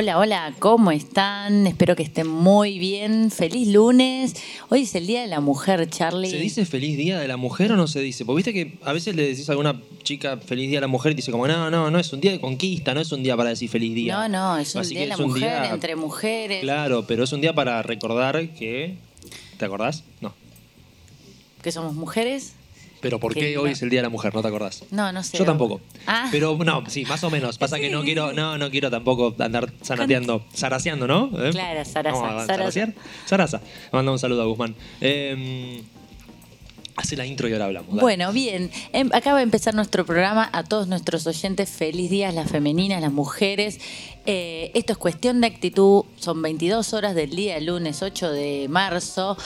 Hola, hola, ¿cómo están? Espero que estén muy bien. Feliz lunes. Hoy es el Día de la Mujer, Charlie. ¿Se dice feliz día de la mujer o no se dice? Porque viste que a veces le decís a alguna chica feliz día a la mujer y te dice como, no, no, no es un día de conquista, no es un día para decir feliz día. No, no, es un Así Día de la Mujer, día- entre mujeres. Claro, pero es un día para recordar que... ¿Te acordás? No. Que somos mujeres. Pero ¿por Qué hoy es el día de la mujer? ¿No te acordás? No, no sé. Yo tampoco. Ah. Pero no, sí, más o menos. Pasa que no quiero, no, no quiero tampoco andar zanateando, zaraseando, ¿no? ¿Eh? Claro, zaraza, zarasear. Zaraza. Manda un saludo a Guzmán. Eh, hace la intro y ahora hablamos. dale. Bueno, bien. Em, acaba de empezar nuestro programa. A todos nuestros oyentes, feliz día, las femeninas, las mujeres. Eh, esto es cuestión de actitud. Son 22 horas del día, lunes 8 de marzo.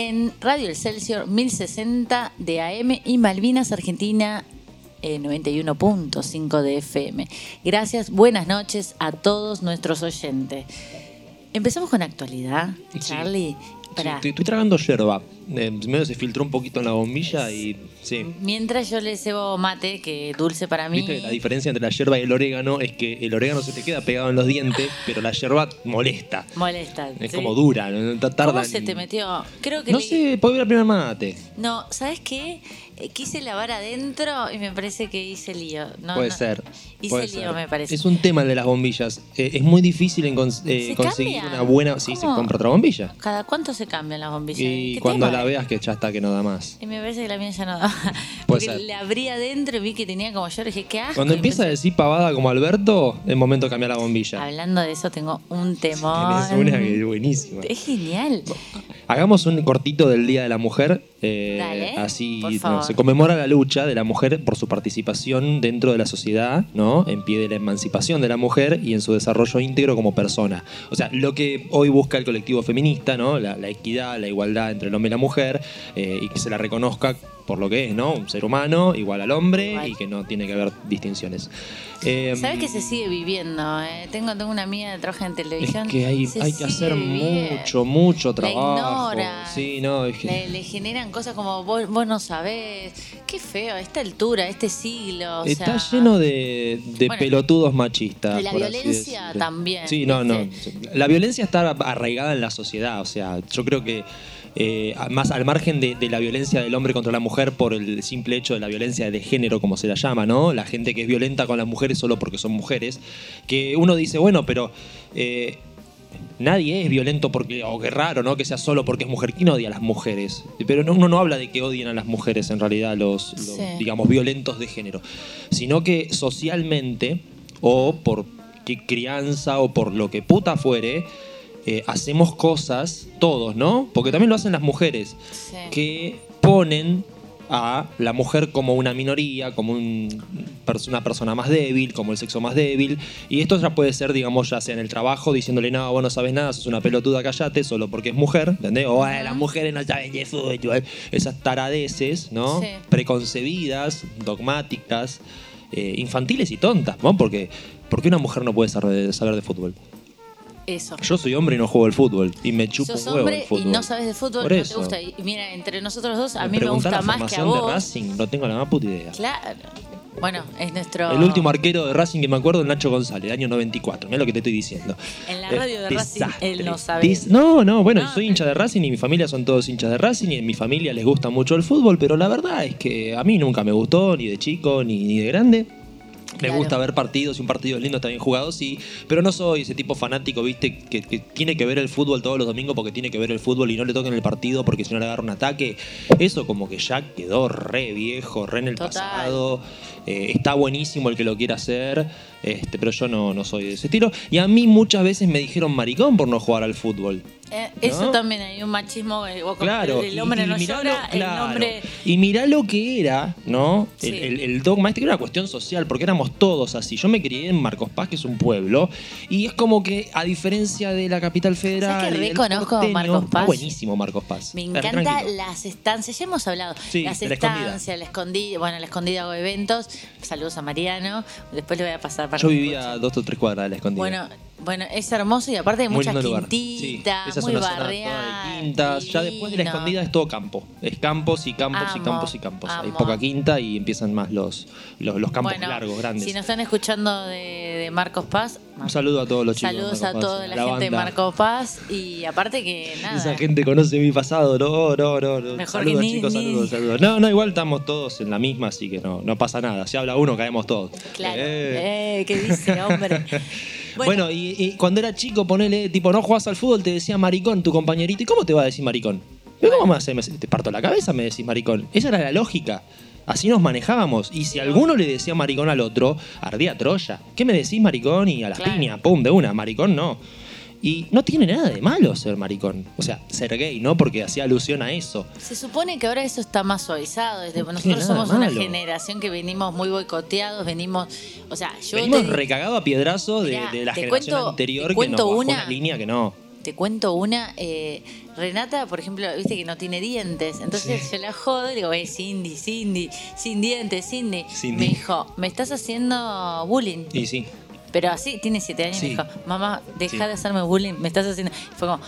En Radio El Celsior 1060 de AM y Malvinas, Argentina. eh, 91.5 de FM. Gracias, buenas noches a todos nuestros oyentes. Empezamos con actualidad. Charlie. Sí, Pará. estoy, estoy tragando yerba. Eh, medio se filtró un poquito en la bombilla y sí. Mientras yo le cebo mate, que dulce para mí. Viste, la diferencia entre la yerba y el orégano es que el orégano se te queda pegado en los dientes, pero la yerba molesta. Molesta. Es ¿sí? como dura, no tarda ¿Cómo en- se te metió? Creo que No le- sé, puede ver el primer mate. No, ¿sabes qué? Eh, Quise lavar adentro y me parece que hice lío. No, puede no. ser. Hice puede lío, ser. me parece. Es un tema el de las bombillas. Eh, es muy difícil en cons- eh, ¿Se conseguir cambia? una buena. Sí, se ¿Cómo? compra otra bombilla. ¿Cada cuánto se cambian las bombillas? Y ¿Qué cuando tema? la veas que ya está que no da más. Y me parece que la mía ya no da. Puede Porque ser. le abrí adentro y vi que tenía como yo, dije, ¿qué asco? Cuando empieza a decir pavada como Alberto, es momento de cambiar la bombilla. Hablando de eso, tengo un temor. Tenés una que es buenísima. Es genial. Hagamos un cortito del Día de la Mujer. eh, Dale, así por no, favor. se conmemora la lucha de la mujer por su participación dentro de la sociedad, ¿no? En pie de la emancipación de la mujer y en su desarrollo íntegro como persona. O sea, lo que hoy busca el colectivo feminista, ¿no? La, la equidad, la igualdad entre el hombre y la mujer, eh, y que se la reconozca por lo que es, ¿no? Un ser humano igual al hombre Igual. y que no tiene que haber distinciones. Eh, ¿Sabes que se sigue viviendo? eh? Tengo, tengo una amiga que trabaja en es televisión. que hay, que hacer viviendo. mucho, mucho La trabajo. ignora. Sí, no, es que... Le, le generan cosas como vos, vos no sabés. Qué feo, a esta altura, a este siglo. o Está sea, lleno de, de Bueno, pelotudos machistas. la violencia también, Sí, no, no. La violencia está arraigada en la sociedad. O sea, yo creo que eh, más al margen de, de la violencia del hombre contra la mujer por el simple hecho de la violencia de género, como se la llama, ¿no? La gente que es violenta con las mujeres solo porque son mujeres. Que uno dice, bueno, pero. eh, Nadie es violento porque, o qué raro, ¿no? Que sea solo porque es mujer. ¿Quién odia a las mujeres? Pero no, uno no habla de que odien a las mujeres, en realidad, los, los, Sí. digamos, violentos de género. Sino que socialmente, o por qué crianza, o por lo que puta fuere, eh, hacemos cosas, todos, ¿no? Porque también lo hacen las mujeres, Sí. que ponen a la mujer como una minoría, como un- una persona más débil, como el sexo más débil. Y esto ya puede ser, digamos, ya sea en el trabajo, diciéndole, no, vos no sabes nada, sos una pelotuda, callate, solo porque es mujer, ¿entendés? O "Ay, las mujeres no saben de fútbol. Esas taradeces, ¿no? Sí. Preconcebidas, dogmáticas, eh, infantiles y tontas, ¿no? Porque, ¿por qué una mujer no puede saber de fútbol? Eso. Yo soy hombre y no juego al fútbol. Y me chupo Sos un huevo hombre el fútbol. y no sabes de fútbol, Por no eso. te gusta. Y mira, entre nosotros dos, a mí me preguntá gusta la más que a formación de vos. Racing, no tengo la más puta idea. Claro. Bueno, es nuestro. El último arquero de Racing que me acuerdo, Nacho González, año 94. Mira lo que te estoy diciendo. En la Eh, radio de Racing, desastre. él no sabe. No, no, bueno, No, soy hincha de Racing y mi familia son todos hinchas de Racing y en mi familia les gusta mucho el fútbol, pero la verdad es que a mí nunca me gustó, ni de chico, ni, ni de grande. Me Claro. gusta ver partidos y un partido lindo está bien jugado, sí. Pero no soy ese tipo fanático, viste, que, que tiene que ver el fútbol todos los domingos porque tiene que ver el fútbol y no le toquen el partido porque si no le agarra un ataque. Eso como que ya quedó re viejo, re en el Total. pasado. Eh, está buenísimo el que lo quiera hacer, este, pero yo no, no soy de ese estilo. Y a mí muchas veces me dijeron maricón por no jugar al fútbol. Eh, eso ¿No? también hay un machismo. eh, Claro, el hombre y- y no mirá llora, lo- claro. el hombre. Y mirá lo que era, ¿no? Sí. El, dogma este que era una cuestión social, porque éramos todos así. Yo me crié en Marcos Paz, que es un pueblo, y es como que, a diferencia de la capital federal. ¿Sabes que reconozco porteño, Marcos está Paz? buenísimo Marcos Paz. Me encanta tranquilo. las estancias, ya hemos hablado. Sí, las de la escondida. estancias, la escondida. Bueno, la escondida hago eventos. Saludos a Mariano. Después le voy a pasar para Yo vivía a dos o tres cuadras de la escondida. Bueno, bueno, es hermoso y aparte hay muchas. Sí, quintitas, esa es muy una zona toda barrial. de quintas. Ya después de la escondida es todo campo. Es campos y campos y campos y campos. Hay poca quinta y empiezan más los, los, los campos Bueno, largos, grandes. Si nos están escuchando de, de Marcos Paz, Un saludo a todos los chicos. saludos a toda la, gente de. Marcos Paz y aparte que nada. Esa gente conoce mi pasado, no, no, no. no. Mejor saludos que chicos, ni- saludos, saludos. No, no, igual estamos todos en la misma, así que no, no pasa nada. Si habla uno, caemos todos. Claro. Eh. Eh, ¿Qué dice, hombre? Bueno, y, y cuando era chico, ponele, tipo, no jugás al fútbol, te decía maricón tu compañerito. ¿Y cómo te va a decir maricón? ¿Pero ¿Cómo me hace? Te parto la cabeza, me decís maricón. Esa era la lógica. Así nos manejábamos. Y si alguno le decía maricón al otro, ardía Troya. ¿Qué me decís maricón? Y a las Claro. piñas, pum, de una. Maricón no. Y no tiene nada de malo ser maricón. O sea, ser gay, ¿no? Porque hacía alusión a eso. Se supone que ahora eso está más suavizado. Desde, No nosotros somos una generación que venimos muy boicoteados, venimos. O sea, yo Venimos te, recagado a piedrazo de, Mirá, de la generación cuento- anterior te que nos cuento bajó una- una línea que no. te cuento una. eh, Renata, por ejemplo, viste que no tiene dientes. Entonces Sí. yo la jodo y digo, eh, Cindy, Cindy, sin dientes, Cindy. Cindy. Me dijo, me estás haciendo bullying. Y sí. Pero así, tiene siete años y Sí. me dijo, mamá, deja Sí. de hacerme bullying, me estás haciendo. Y fue como,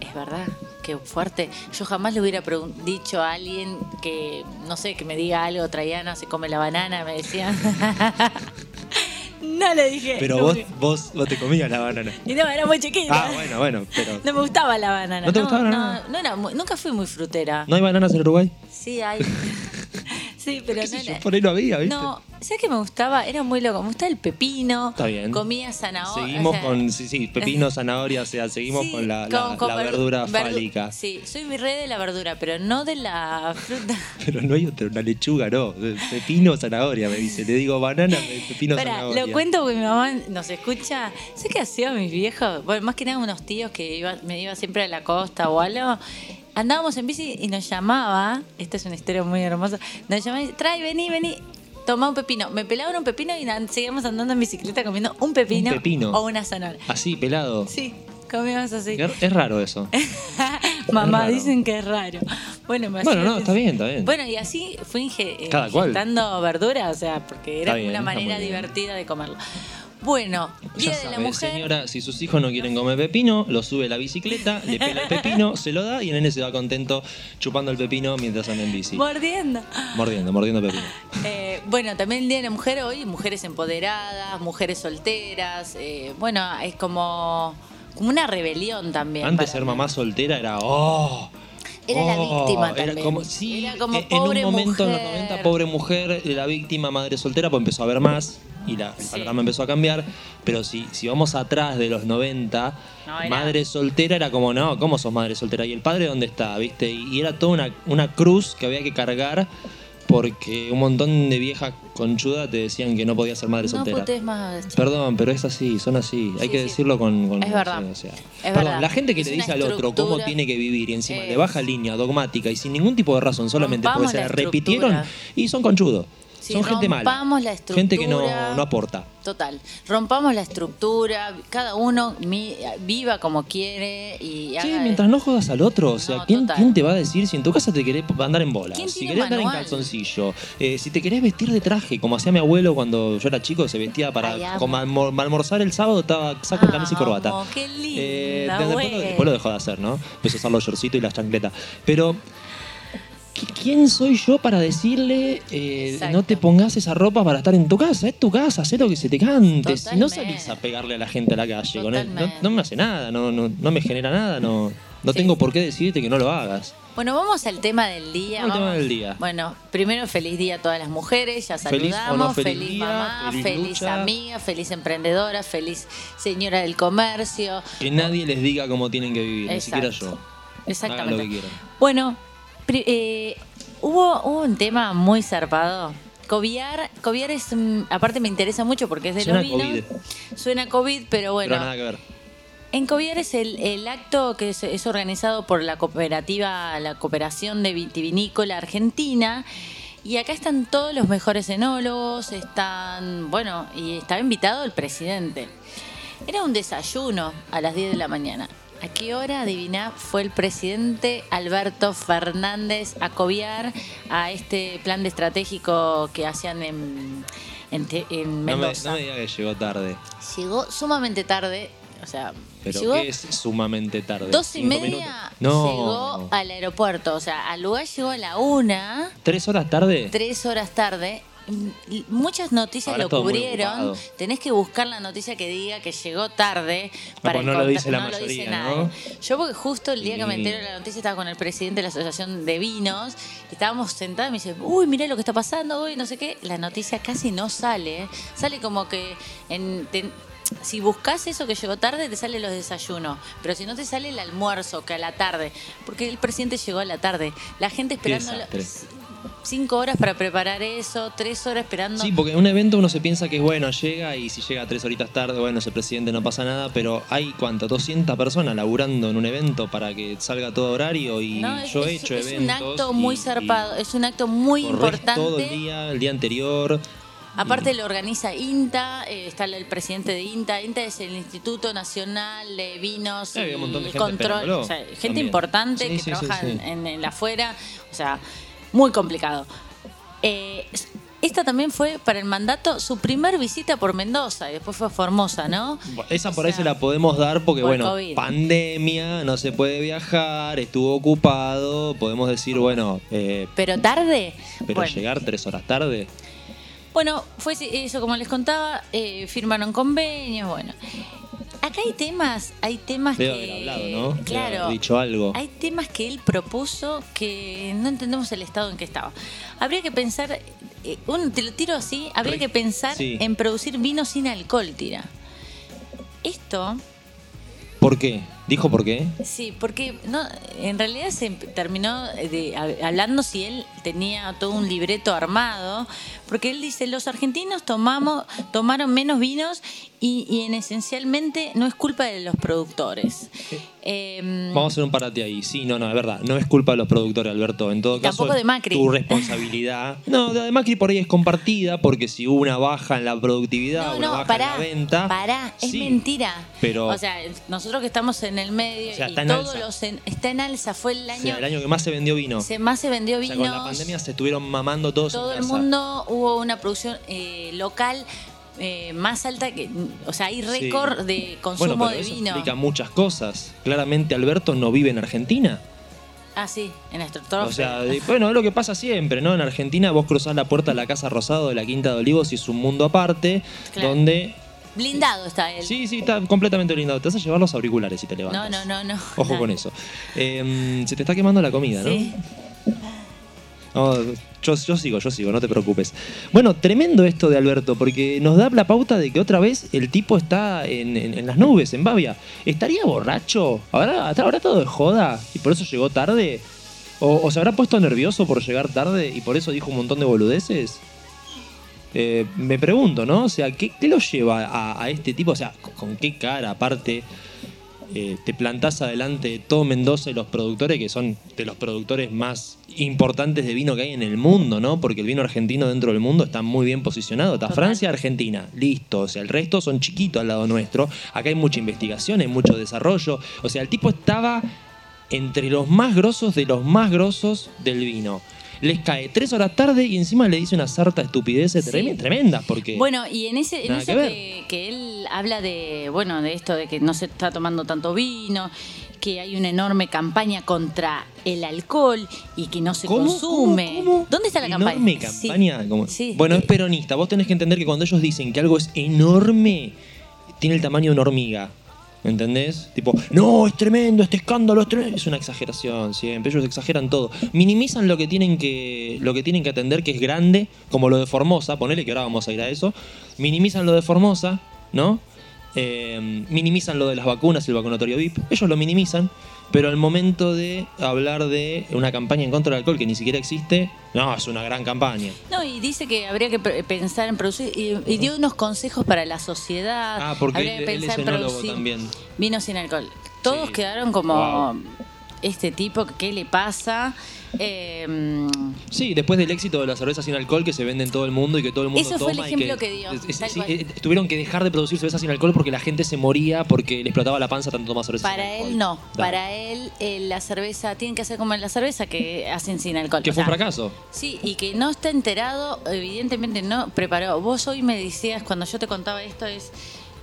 es verdad, qué fuerte. Yo jamás le hubiera dicho a alguien que, no sé, que me diga algo, Traiana se come la banana, me decían. no le dije. Pero no, vos, vos, vos te comías la banana. Y no, era muy chiquita. Ah, bueno, bueno, pero. No me gustaba la banana. ¿No te gustaba la banana? No, no era muy- nunca fui muy frutera. ¿No hay bananas en Uruguay? Sí, hay. sí, pero ¿Qué no era- Por ahí no había, ¿viste? No, ¿sabes qué me gustaba? Era muy loco. Me gustaba el pepino. Está bien. Comía zanahoria. Seguimos o sea, con, sí, sí, pepino, zanahoria, o sea, seguimos sí, con la, la- con- con la verdu- verdura verdu- fálica. Sí, soy mi rey de la verdura, pero no de la fruta. Pero no hay otra, una lechuga, no. Pepino, zanahoria, me dice. Le digo banana, pepino, zanahoria. lo cuento porque mi mamá nos escucha. ¿Sabes qué hacían mis viejos? Bueno, más que nada unos tíos que iba, me iba siempre a la costa o algo. Andábamos en bici y nos llamaba, esta es una historia muy hermosa, nos llamaba y dice, trae, vení, vení, toma un pepino. Me pelaban un pepino y seguíamos andando en bicicleta comiendo un pepino, Un pepino. o una zanahoria. Así, pelado. Sí, comíamos así. Es raro eso. Mamá, dicen que es raro. Bueno, me Bueno, no, está bien, está bien. Bueno, y así fui inge- Cada cual. injetando verdura, o sea, porque era bien, una manera divertida de comerlo. Bueno, Ya Día de la Mujer. señora, si sus hijos no quieren comer pepino, lo sube a la bicicleta, le pela el pepino, se lo da y el nene se va contento chupando el pepino mientras anda en bici. Mordiendo. Mordiendo, mordiendo pepino. Eh, bueno, también el Día de la Mujer hoy, mujeres empoderadas, mujeres solteras. eh, bueno, es como, como una rebelión también. Antes ser mí. mamá soltera era ¡oh! Era la Oh, víctima era también. como, sí, Era como en un momento en los mujer. 90, pobre mujer, la víctima, madre soltera, pues empezó a haber más y la, el Sí. panorama empezó a cambiar. Pero si, si vamos atrás de los 90, No, era- madre soltera era como, no, ¿cómo sos madre soltera? ¿Y el padre dónde está? ¿Viste? Y, y era toda una, una cruz que había que cargar porque un montón de viejas conchudas te decían que no podías ser madre No soltera. más. Perdón, pero es así, son así. Hay que sí. decirlo con. con- Es verdad. o sea, Es perdón, verdad. la gente que Es le una dice al otro cómo tiene que vivir y encima Es- le baja línea dogmática y sin ningún tipo de razón, solamente Rompamos porque se repitieron y son conchudos. Son gente mala. rompamos la Gente que no, estructura. no aporta. Total. Rompamos la estructura, cada uno mi- viva como quiere y haga- mientras no jodas al otro, o sea, No, ¿quién, total. quién te va a decir si en tu casa te querés andar en bola? ¿Quién Si tiene querés andar en manual? calzoncillo, eh, si te querés vestir de traje, como hacía mi abuelo cuando yo era chico, se vestía para amo. como almo- almorzar el sábado, estaba saco, camisa y corbata. Amo, qué Eh, después, lo, güey. después lo dejó de hacer, ¿no? Empezó a usar los shortcitos y las chancletas. Pero ¿qui- ¿quién soy yo para decirle eh, no te pongas esa ropa para estar en tu casa? Es tu casa, haz lo que se te cante. Si no salís a pegarle a la gente a la calle, con él, no, me hace nada, no, no, no me genera nada, no, no Sí. tengo por qué decirte que no lo hagas. Bueno, vamos al tema del día. Vamos al tema del día. Bueno, primero feliz día a todas las mujeres, ya Feliz saludamos, no feliz día, mamá, feliz amiga, feliz emprendedora, feliz señora del comercio. Que nadie les diga cómo tienen que vivir, ni siquiera yo. Hagan lo Exactamente. que quieran. Bueno, eh, hubo, un tema muy zarpado. Coviar, Coviar es, aparte me interesa mucho porque es de Suena los vinos. COVID. Suena COVID, pero bueno. Pero nada que ver. En Coviar es el, el acto que es, es organizado por la cooperativa, la Cooperación de Vitivinícola Argentina. Y acá están todos los mejores enólogos, están, bueno, y estaba invitado el presidente. Era un desayuno a las 10 de la mañana. ¿A qué hora, adivina, fue el presidente Alberto Fernández a Coviar a este plan de estratégico que hacían en, en, en No me, Mendoza? no me diga que llegó tarde. Llegó sumamente tarde, o sea, Pero llegó ¿qué es sumamente tarde? dos y ¿Cinco media? No. llegó al aeropuerto, o sea, al lugar llegó a la una, ¿Tres horas tarde? tres horas tarde. Muchas noticias Ahora lo cubrieron. Tenés que buscar la noticia que diga que llegó tarde. pues no lo dice la no lo dice mayoría, nadie. ¿no? Yo porque justo el día que me entero de la noticia estaba con el presidente de la Asociación de Vinos. estábamos sentados y me dice, uy, mirá lo que está pasando, uy, no sé qué. La noticia casi no sale. Sale como que en, si buscas eso que llegó tarde, te salen los desayunos. Pero si no te sale el almuerzo, que a la tarde. Porque el presidente llegó a la tarde. La gente esperando. Cinco horas para preparar eso, tres horas esperando. Sí, porque en un evento uno se piensa que es bueno, llega y si llega tres horitas tarde, bueno, ese presidente no pasa nada, pero hay cuánto, 200 personas laburando en un evento para que salga todo horario y No, es, yo he es- hecho es eventos. un acto muy zarpado, es un acto muy importante. todo el día, el día anterior. Aparte lo organiza INTA, eh, está el presidente de INTA. INTA es el Instituto Nacional de Vinos Eh, y gente Control. O sea, gente también. importante Sí, que sí, trabaja sí. En, en el afuera. O sea, muy complicado. Eh, esta también fue para el mandato su primer visita por Mendoza y después fue a Formosa, ¿no? Esa O por ahí sea, se la podemos dar porque, por bueno, COVID. pandemia, no se puede viajar, estuvo ocupado, podemos decir, bueno, eh, Pero tarde. pero bueno. llegar tres horas tarde. Bueno, fue eso como les contaba, eh, firmaron convenios, bueno. Acá hay temas, hay temas Debe que... haber hablado, ¿no? Claro. haber dicho algo. Hay temas que él propuso que no entendemos el estado en que estaba. Habría que pensar, eh, un, te lo tiro así, habría que pensar sí. en producir vino sin alcohol, tira. Esto, ¿Por qué? ¿Dijo por qué? sí, porque no, en realidad se terminó de- hab- hablando si él tenía todo un libreto armado, porque él dice, los argentinos tomamos, tomaron menos vinos y, y en esencialmente no es culpa de los productores. Em, Vamos a hacer un parate ahí. Sí, no, no, es verdad. No es culpa de los productores, Alberto. En todo caso, tampoco de Macri. tu responsabilidad. No, de Macri por ahí es compartida porque si hubo una baja en la productividad, No, una no, baja pará, en la venta. pará, es sí, mentira. pero- O sea, nosotros que estamos en el medio O sea, y está en todos alza. los en- está en alza, fue el o año, sea, el año que más se vendió vino. se más se vendió O sea, vinos. con la pandemia se estuvieron mamando todos todo en el casa. mundo hubo una producción eh, local eh, más alta que, o sea, hay Sí. récord de consumo bueno, pero de eso vino. explica muchas cosas. Claramente Alberto no vive en Argentina. Ah, sí, en Estratofe. O sea, bueno, es lo que pasa siempre, ¿no? En Argentina vos cruzás la puerta de la Casa Rosado de la Quinta de Olivos y es un mundo aparte Claro. donde... blindado está él. Sí, sí, está completamente blindado. Te vas a llevar los auriculares si te levantas. no, no, no. Ojo no. con eso. Eh, se te está quemando la comida, ¿no? Sí. No, yo, yo sigo, yo sigo, no te preocupes. Bueno, tremendo esto de Alberto, porque nos da la pauta de que otra vez el tipo está en, en- en las nubes, en Bavia. ¿Estaría borracho? ¿Habrá, ¿Habrá todo de joda y por eso llegó tarde? ¿O, o se habrá puesto nervioso por llegar tarde y por eso dijo un montón de boludeces? Eh, me pregunto, ¿no? O sea, ¿qué, qué lo lleva a, a este tipo? O sea, ¿con qué cara aparte eh, te plantás adelante de todo Mendoza y los productores que son de los productores más importantes de vino que hay en el mundo, ¿no? Porque el vino argentino dentro del mundo está muy bien posicionado. Está. Francia, Argentina, listo. O sea, el resto son chiquitos al lado nuestro. Acá hay mucha investigación, hay mucho desarrollo. O sea, el tipo estaba entre los más grosos de los más grosos del vino. Les cae tres horas tarde y encima le dice una sarta de estupideces Sí. tremendas porque... Bueno, y en ese, en eso que ver. que, que él habla de, bueno, de esto de que no se está tomando tanto vino, que hay una enorme campaña contra el alcohol y que no se ¿Cómo? consume. ¿Cómo? ¿Cómo? ¿Dónde está la campaña? Enorme Sí. campaña. como- Sí. Bueno, es peronista. Vos tenés que entender que cuando ellos dicen que algo es enorme, tiene el tamaño de una hormiga. ¿Entendés? Tipo, no, es tremendo, este escándalo es tremendo. Es una exageración siempre. Ellos exageran todo. Minimizan lo que tienen que, lo que, tienen que atender, que es grande, como lo de Formosa. Ponele que ahora vamos a ir a eso. Minimizan lo de Formosa, ¿no? Eh, minimizan lo de las vacunas y el vacunatorio VIP. Ellos lo minimizan, pero al momento de hablar de una campaña en contra del alcohol que ni siquiera existe, no, es una gran campaña. No, y dice que habría que pensar en producir, y, y dio unos consejos para la sociedad. Ah, porque habría él, que él es enólogo también. vino sin alcohol. Todos Sí. quedaron como, Wow. Este tipo, ¿qué le pasa? Eh, Sí, después del éxito de la cerveza sin alcohol que se vende en todo el mundo y que todo el mundo Eso fue el toma y ejemplo que dio, es- es- sí, eh, tuvieron que dejar de producir cerveza sin alcohol porque la gente se moría porque le explotaba la panza tanto tomar cerveza sin para alcohol. él no, Da. para él eh, la cerveza, tienen que hacer como en la cerveza que hacen sin alcohol. Que O fue un sea, fracaso. Sí, y que no está enterado, evidentemente no preparó. Vos hoy me decías, cuando yo te contaba esto, es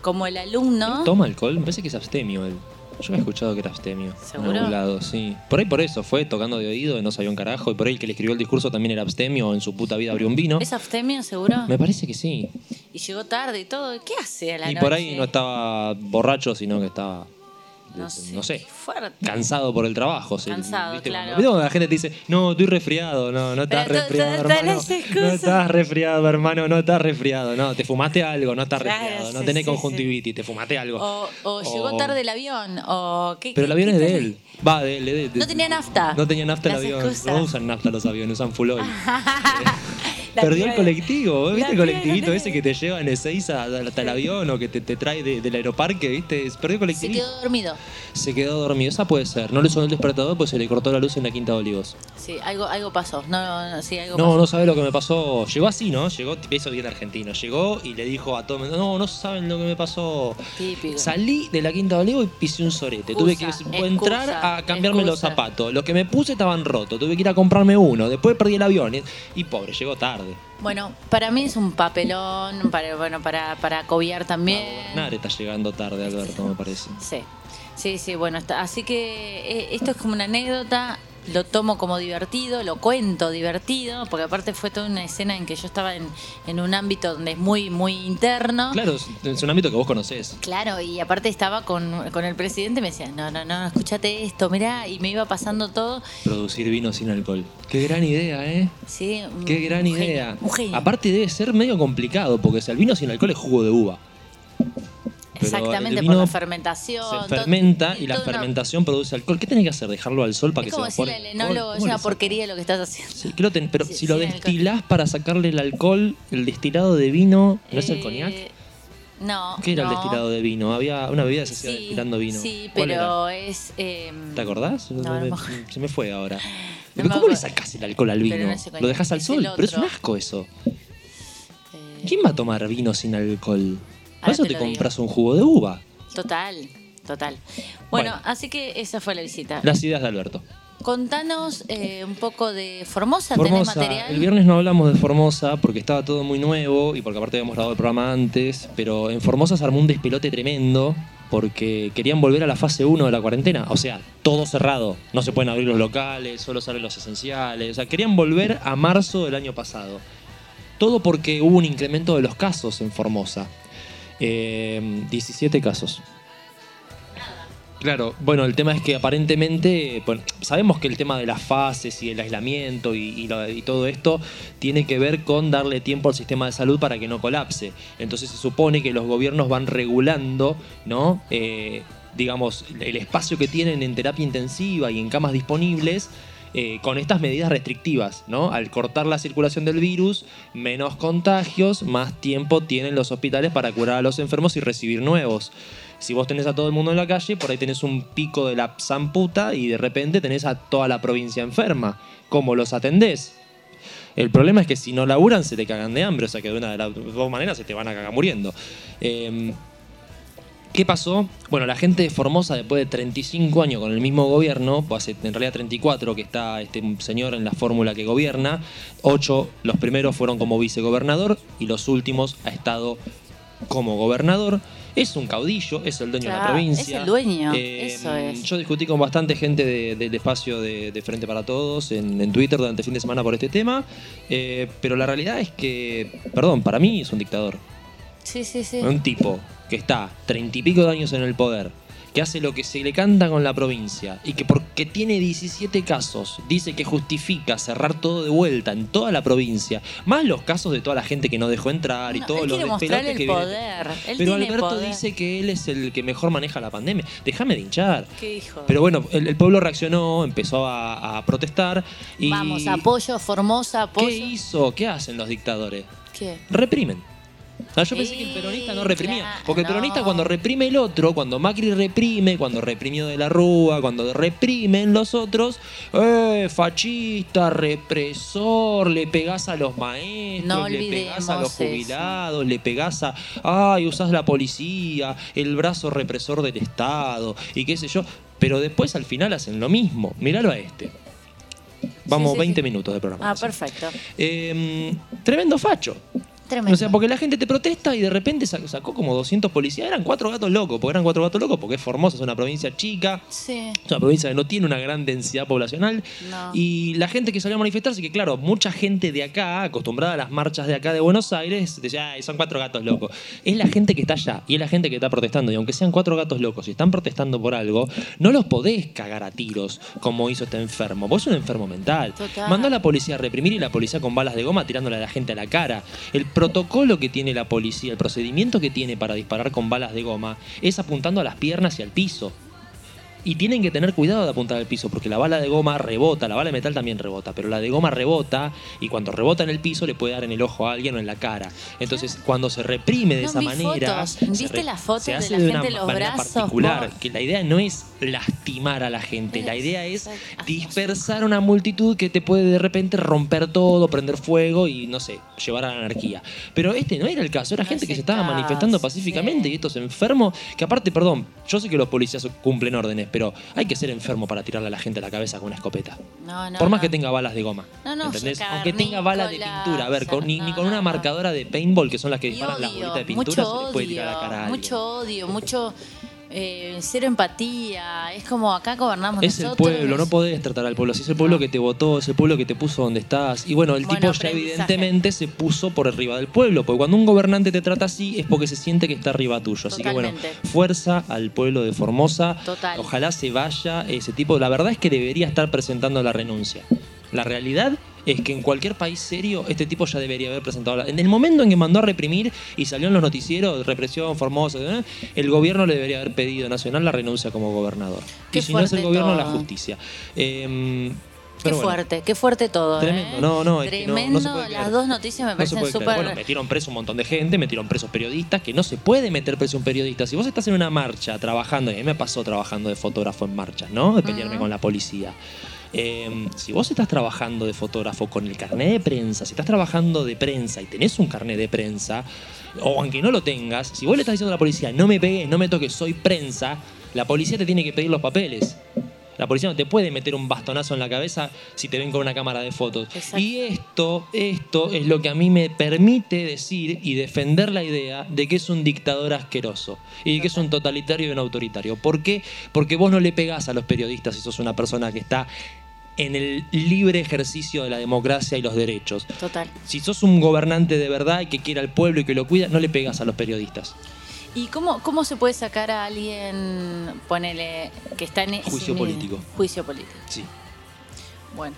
como el alumno. ¿Toma alcohol? Me parece que es abstemio él. Yo había escuchado que era abstemio. ¿Seguro? En algún lado, sí. Por ahí por eso, fue tocando de oído y no sabía un carajo. Y por ahí el que le escribió el discurso también era abstemio o en su puta vida abrió un vino. ¿Es abstemio seguro? Me parece que sí. Y llegó tarde y todo. ¿Qué hace a la y noche? por ahí no estaba borracho, sino que estaba, No sé. no cansado por el trabajo. Cansado, ¿viste? claro. ¿viste cuando la gente te dice, no, estoy resfriado? No, no estás resfriado, hermano. No estás resfriado, hermano, no estás resfriado. No, te fumaste algo, no estás Claro, resfriado. No tenés sí, conjuntivitis, te fumaste algo. O, o llegó tarde el avión. O, ¿qué- Pero el avión es de él. Va, de él. de- de- No tenía nafta. No tenía nafta el avión. excusas. No usan nafta los aviones, usan full oil. Perdió el colectivo, ¿vos la ¿viste el colectivito ese que te lleva en Ezeiza hasta el avión o que te, te trae de- del aeroparque, ¿viste? Perdió el Se colectivito. quedó dormido. Se quedó dormido, esa puede ser. No le sonó el despertador pues se le cortó la luz en la Quinta de Olivos. Sí, algo, algo pasó. No, no, no, sí, algo No, pasó. no sabe lo que me pasó. Llegó así, ¿no? Llegó, eso bien argentino. Llegó y le dijo a todo el mundo, no, no saben lo que me pasó. Típico. Salí de la Quinta de Olivos y pisé un sorete. Tuve que Excusa, entrar a cambiarme los zapatos. Los que me puse estaban rotos. Tuve que ir a comprarme uno. Después perdí el avión. Y, y pobre, llegó tarde. Bueno, para mí es un papelón, para, bueno, para, para acobiar también. Nadie está llegando tarde, Alberto, me parece. Sí, sí, sí, bueno, está- así que eh, esto es como una anécdota, lo tomo como divertido, lo cuento divertido, porque aparte fue toda una escena en que yo estaba en, en un ámbito donde es muy, muy interno. Claro, es- un ámbito que vos conocés. Claro, y aparte estaba con, con el presidente, me decía, no, no, no, escúchate esto, mirá, y me iba pasando todo. Producir vino sin alcohol. Qué gran idea, ¿eh? Sí, Qué gran un genio, idea. un genio. Aparte debe ser medio complicado, porque si el vino sin alcohol es jugo de uva. Exactamente, el por la fermentación. Se todo- fermenta y la una- fermentación produce alcohol. ¿Qué tenés que hacer? ¿Dejarlo al sol para Es que como se evapore? enólogo, ¿Cómo es una porquería lo que estás haciendo. Sí, ten- pero Sí, si lo alcohol. destilás para sacarle el alcohol, el destilado de vino, ¿no es el Eh, coñac? No. ¿Qué era el destilado de vino? Había una bebida que se hacía Sí, destilando vino. Sí, ¿Cuál pero es. eh, ¿Te acordás? No, no Me- me acuerdo. se me fue ahora. No ¿Pero me ¿Cómo le sacás el alcohol al vino? el ¿Lo dejas al sol? el Pero es un asco eso. eh, ¿Quién va a tomar vino sin alcohol? Por Ahora eso te te lo digo. compras un jugo de uva. Total, total. Bueno, Bueno. así que esa fue la visita. Las ideas de Alberto. Contanos eh, un poco de Formosa, ¿tenés Formosa, material? el viernes no hablamos de Formosa porque estaba todo muy nuevo y porque aparte habíamos grabado el programa antes, pero en Formosa se armó un despelote tremendo porque querían volver a la fase 1 de la cuarentena, o sea, todo cerrado, no se pueden abrir los locales, solo salen los esenciales, o sea, querían volver a marzo del año pasado. Todo porque hubo un incremento de los casos en Formosa. Eh, 17 casos. Claro, bueno, el tema es que aparentemente, sabemos que el tema de las fases y el aislamiento y, y todo esto tiene que ver con darle tiempo al sistema de salud para que no colapse. Entonces se supone que los gobiernos van regulando, ¿no? Eh, digamos, el espacio que tienen en terapia intensiva y en camas disponibles eh, con estas medidas restrictivas, ¿no? Al cortar la circulación del virus, menos contagios, más tiempo tienen los hospitales para curar a los enfermos y recibir nuevos. Si vos tenés a todo el mundo en la calle, por ahí tenés un pico de la zamputa y de repente tenés a toda la provincia enferma. ¿Cómo los atendés? El problema es que si no laburan se te cagan de hambre, o sea que de una de las dos maneras se te van a cagar muriendo. Eh, ¿Qué pasó? Bueno, la gente de Formosa, después de 35 años con el mismo gobierno, pues hace en realidad 34 que está este señor en la fórmula que gobierna, ocho, los primeros fueron como vicegobernador y los últimos ha estado como gobernador. Es un caudillo, es el dueño de la provincia. es el dueño, Eh, eso es. Yo discutí con bastante gente de- del espacio de, de Frente para Todos en, en Twitter durante el fin de semana por este tema, eh, pero la realidad es que, perdón, para mí es un dictador. Sí, sí, sí. Un tipo que está treinta y pico de años en el poder, que hace lo que se le canta con la provincia y que porque tiene 17 casos dice que justifica cerrar todo de vuelta en toda la provincia, más los casos de toda la gente que no dejó entrar y No, todos él los despelotes el que poder. Él Pero tiene Alberto poder. dice que él es el que mejor maneja la pandemia. Déjame de hinchar. ¿Qué dijo? Pero bueno, el, el pueblo reaccionó, empezó a, a protestar y Vamos, apoyo, Formosa, apoyo. ¿Qué hizo? ¿Qué hacen los dictadores? ¿Qué? reprimen. Yo pensé que el peronista no reprimía. Porque el peronista cuando reprime el otro, cuando Macri reprime, cuando reprimió de la Rúa, cuando reprimen los otros, eh, fachista, represor, le pegás a los maestros, No le pegás a los olvidemos eso. jubilados, le pegás a, ay, usás la policía, el brazo represor del Estado, y qué sé yo. Pero después al final hacen lo mismo. Míralo a este. Vamos, Sí, sí, 20 sí. minutos de programa. Ah, perfecto. Eh, tremendo facho. Tremendo. O sea, porque la gente te protesta y de repente sac- sacó como 200 policías. Eran cuatro gatos locos, porque eran cuatro gatos locos, porque es Formosa, es una provincia chica. Sí. Es una provincia que no tiene una gran densidad poblacional. No. Y la gente que salió a manifestarse, que claro, mucha gente de acá, acostumbrada a las marchas de acá de Buenos Aires, decía, "Ay, son cuatro gatos locos. Es la gente que está allá y es la gente que está protestando. Y aunque sean cuatro gatos locos y están protestando por algo, no los podés cagar a tiros como hizo este enfermo. Vos sos un enfermo mental. Total. Mandó a la policía a reprimir y la policía con balas de goma tirándole a la gente a la cara. El protocolo que tiene la policía, el procedimiento que tiene para disparar con balas de goma es apuntando a las piernas y al piso. Y tienen que tener cuidado de apuntar al piso, porque la bala de goma rebota, la bala de metal también rebota, pero la de goma rebota y cuando rebota en el piso le puede dar en el ojo a alguien o en la cara. Entonces, cuando se reprime de No, esa vi manera, fotos. ¿Viste las fotos de la de gente una en los manera brazos, particular, que la idea no es lastimar a la gente, la idea es dispersar una multitud que te puede de repente romper todo, prender fuego y no sé, llevar a la anarquía. Pero este no era el caso, era No gente que se estaba manifestando pacíficamente sí. y estos enfermos, que aparte, perdón, yo sé que los policías cumplen órdenes, pero hay que ser enfermo para tirarle a la gente a la cabeza con una escopeta. No, no, Por más no. que tenga balas de goma. No, no, ¿entendés? Aunque tenga balas de pintura. A ver, con- ni, ni con una marcadora de paintball, que son las que disparan las bolitas de pintura, se les puede tirar a la cara a alguien. mucho odio, mucho eh, cero empatía. Es como acá gobernamos Es el pueblo, no podés tratar al pueblo. Si es el pueblo No. que te votó, es el pueblo que te puso donde estás. Y bueno, el Bueno, tipo ya evidentemente se puso por arriba del pueblo. Porque cuando un gobernante te trata así es porque se siente que está arriba tuyo. Así que bueno, fuerza al pueblo de Formosa. Total. Ojalá se vaya ese tipo. La verdad es que debería estar presentando la renuncia. La realidad es que en cualquier país serio este tipo ya debería haber presentado la... En el momento en que mandó a reprimir y salió en los noticieros, represión, Formosa, ¿eh? el gobierno le debería haber pedido nacional la renuncia como gobernador. Qué y si no es el gobierno, la justicia. Eh, Qué bueno, fuerte, qué fuerte todo. Tremendo, ¿eh? no, no, es que no- no se Tremendo, puede creer. las dos noticias me no parecen súper. Bueno, metieron preso un montón de gente, metieron presos periodistas, que no se puede meter preso un periodista. Si vos estás en una marcha trabajando, y a mí me pasó trabajando de fotógrafo en marchas, ¿no? De pelearme con la policía. Eh, si vos estás trabajando de fotógrafo con el carnet de prensa, si estás trabajando de prensa y tenés un carnet de prensa, o aunque no lo tengas, si vos le estás diciendo a la policía, no me pegues, no me toques, soy prensa, la policía te tiene que pedir los papeles. La policía no te puede meter un bastonazo en la cabeza si te ven con una cámara de fotos. Exacto. Y esto, esto es lo que a mí me permite decir y defender la idea de que es un dictador asqueroso y de que es un totalitario y un autoritario. ¿Por qué? Porque vos no le pegás a los periodistas si sos una persona que está en el libre ejercicio de la democracia y los derechos. Total. Si sos un gobernante de verdad y que quiere al pueblo y que lo cuida, no le pegas a los periodistas. ¿Y cómo, cómo se puede sacar a alguien, ponele, que está en... Juicio político. Juicio político. Sí, Bueno,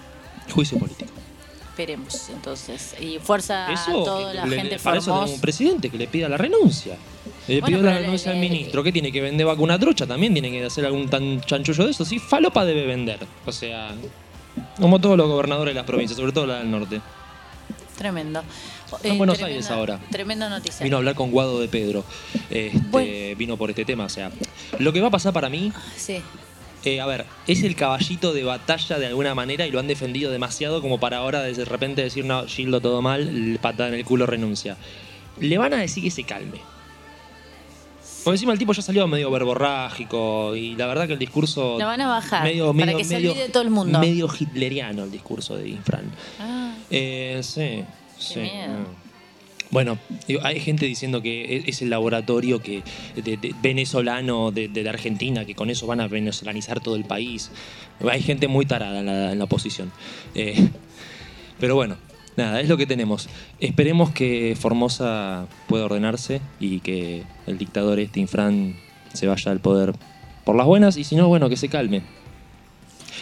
juicio político. esperemos entonces. Y fuerza a toda la le- gente para eso tenemos un presidente que le pida la renuncia. Le Bueno, pero la le- renuncia al le- ministro. ¿Qué tiene que vender vacuna trucha? También tiene que hacer algún tan chanchullo de eso. Sí, falopa debe vender. O sea, como todos los gobernadores de las provincias, sobre todo la del norte. Tremendo. Está en Buenos Aires ahora. Tremendo noticia. Vino a hablar con Guado de Pedro. Este, Bueno. Vino por este tema. O sea, lo que va a pasar para mí Sí. Eh, a ver, es el caballito de batalla de alguna manera y lo han defendido demasiado como para ahora de repente decir, no, Gildo todo mal, patada en el culo renuncia. Le van a decir que se calme. Por encima el tipo ya salió medio verborrágico y la verdad que el discurso... Lo van a bajar medio, para medio- que se medio- olvide todo el mundo. Medio hitleriano el discurso de Infran. Ah, Eh, sí, sí. miedo. Bueno, hay gente diciendo que e- es el laboratorio que de- de- venezolano de, de la Argentina, que con eso van a venezolanizar todo el país. Hay gente muy tarada en la, en la oposición. Eh, pero bueno, nada, es lo que tenemos. Esperemos que Formosa pueda ordenarse y que el dictador este Infran se vaya al poder por las buenas y si no, bueno, que se calme.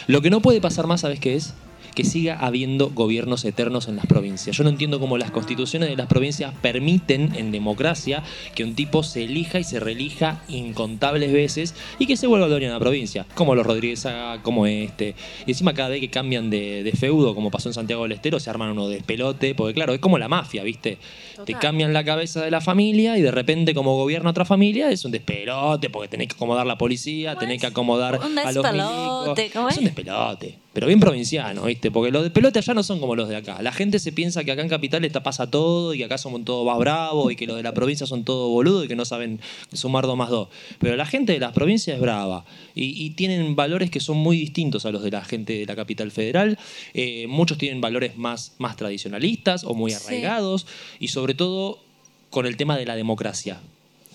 Lo que no puede pasar más, ¿sabes qué es? Que siga habiendo gobiernos eternos en las provincias. Yo no entiendo cómo las constituciones de las provincias permiten en democracia que un tipo se elija y se reelija incontables veces y que se vuelva dueño de la provincia. Como los Rodríguez Saga, como este. Y encima cada vez que cambian de, de feudo, como pasó en Santiago del Estero, se arman uno de pelote, porque claro, es como la mafia, ¿viste? Te cambian la cabeza de la familia y de repente como gobierna otra familia es un despelote porque tenés que acomodar la policía, ¿Cómo tenés que acomodar Un a los milicos. ¿cómo Es es? un despelote, pero bien provinciano, ¿viste? Porque los despelotes allá no son como los de acá. La gente se piensa que acá en Capital está pasa todo y que acá somos todos más bravos y que los de la provincia son todos boludos y que no saben sumar dos más dos. Pero la gente de las provincias es brava y, y tienen valores que son muy distintos a los de la gente de la capital federal. Eh, muchos tienen valores más, más tradicionalistas o muy Sí. arraigados y sobre todo con el tema de la democracia.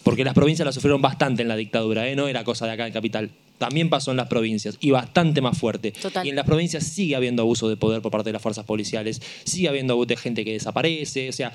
Porque las provincias la sufrieron bastante en la dictadura, ¿eh? no era cosa de acá en capital. También pasó en las provincias y bastante más fuerte. Total. Y en las provincias sigue habiendo abuso de poder por parte de las fuerzas policiales, sigue habiendo abuso de gente que desaparece, o sea,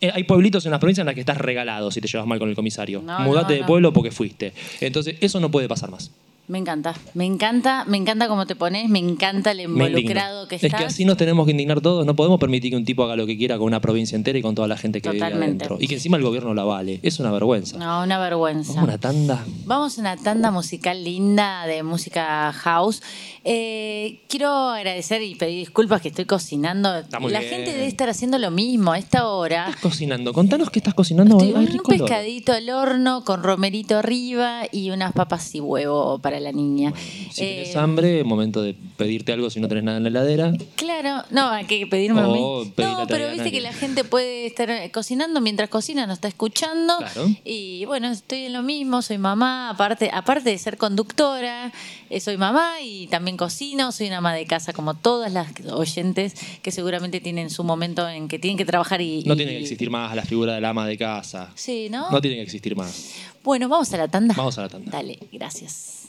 eh, hay pueblitos en las provincias en las que estás regalado si te llevas mal con el comisario. No, Mudate no, de pueblo porque fuiste. Entonces, eso no puede pasar más. Me encanta, me encanta, me encanta cómo te pones, me encanta el involucrado que Es estás. que así nos tenemos que indignar todos. No podemos permitir que un tipo haga lo que quiera con una provincia entera y con toda la gente que vive Totalmente. adentro. Y que encima el gobierno la vale. Es una vergüenza. No, una vergüenza. Vamos a una tanda. Vamos a una tanda musical linda de música house. Eh, quiero agradecer y pedir disculpas que estoy cocinando. Está muy La bien. gente debe estar haciendo lo mismo a esta hora. estás cocinando? Contanos qué estás cocinando. Estoy Ay, un pescadito al horno con romerito arriba y unas papas y huevo para la niña. Si Eh, tenés hambre, momento de pedirte algo si no tenés nada en la heladera. Claro, no, hay que pedirme a mí. No, pero viste que la gente puede estar eh, cocinando mientras cocina, nos está escuchando. Claro. Y bueno, estoy en lo mismo, soy mamá, aparte, aparte de ser conductora, eh, soy mamá y también cocino, soy una ama de casa como todas las oyentes que seguramente tienen su momento en que tienen que trabajar y... No y- tiene que existir más la figura del ama de casa. Sí, ¿no? No tiene que existir más. Bueno, vamos a la tanda. Vamos a la tanda. Dale, gracias.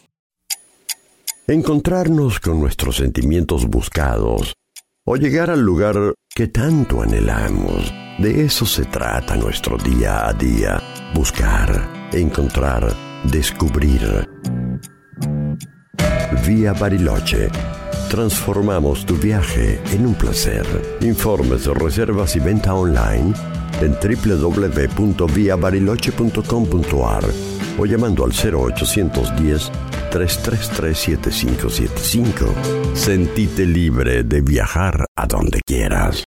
Encontrarnos con nuestros sentimientos buscados o llegar al lugar que tanto anhelamos. De eso se trata nuestro día a día. Buscar, encontrar, descubrir. Vía Bariloche. Transformamos tu viaje en un placer. Informes, reservas y venta online en www.viabariloche.com.ar o llamando al 0810 333 7575. Sentite libre de viajar a donde quieras.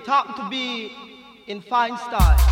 It happened to be in fine style.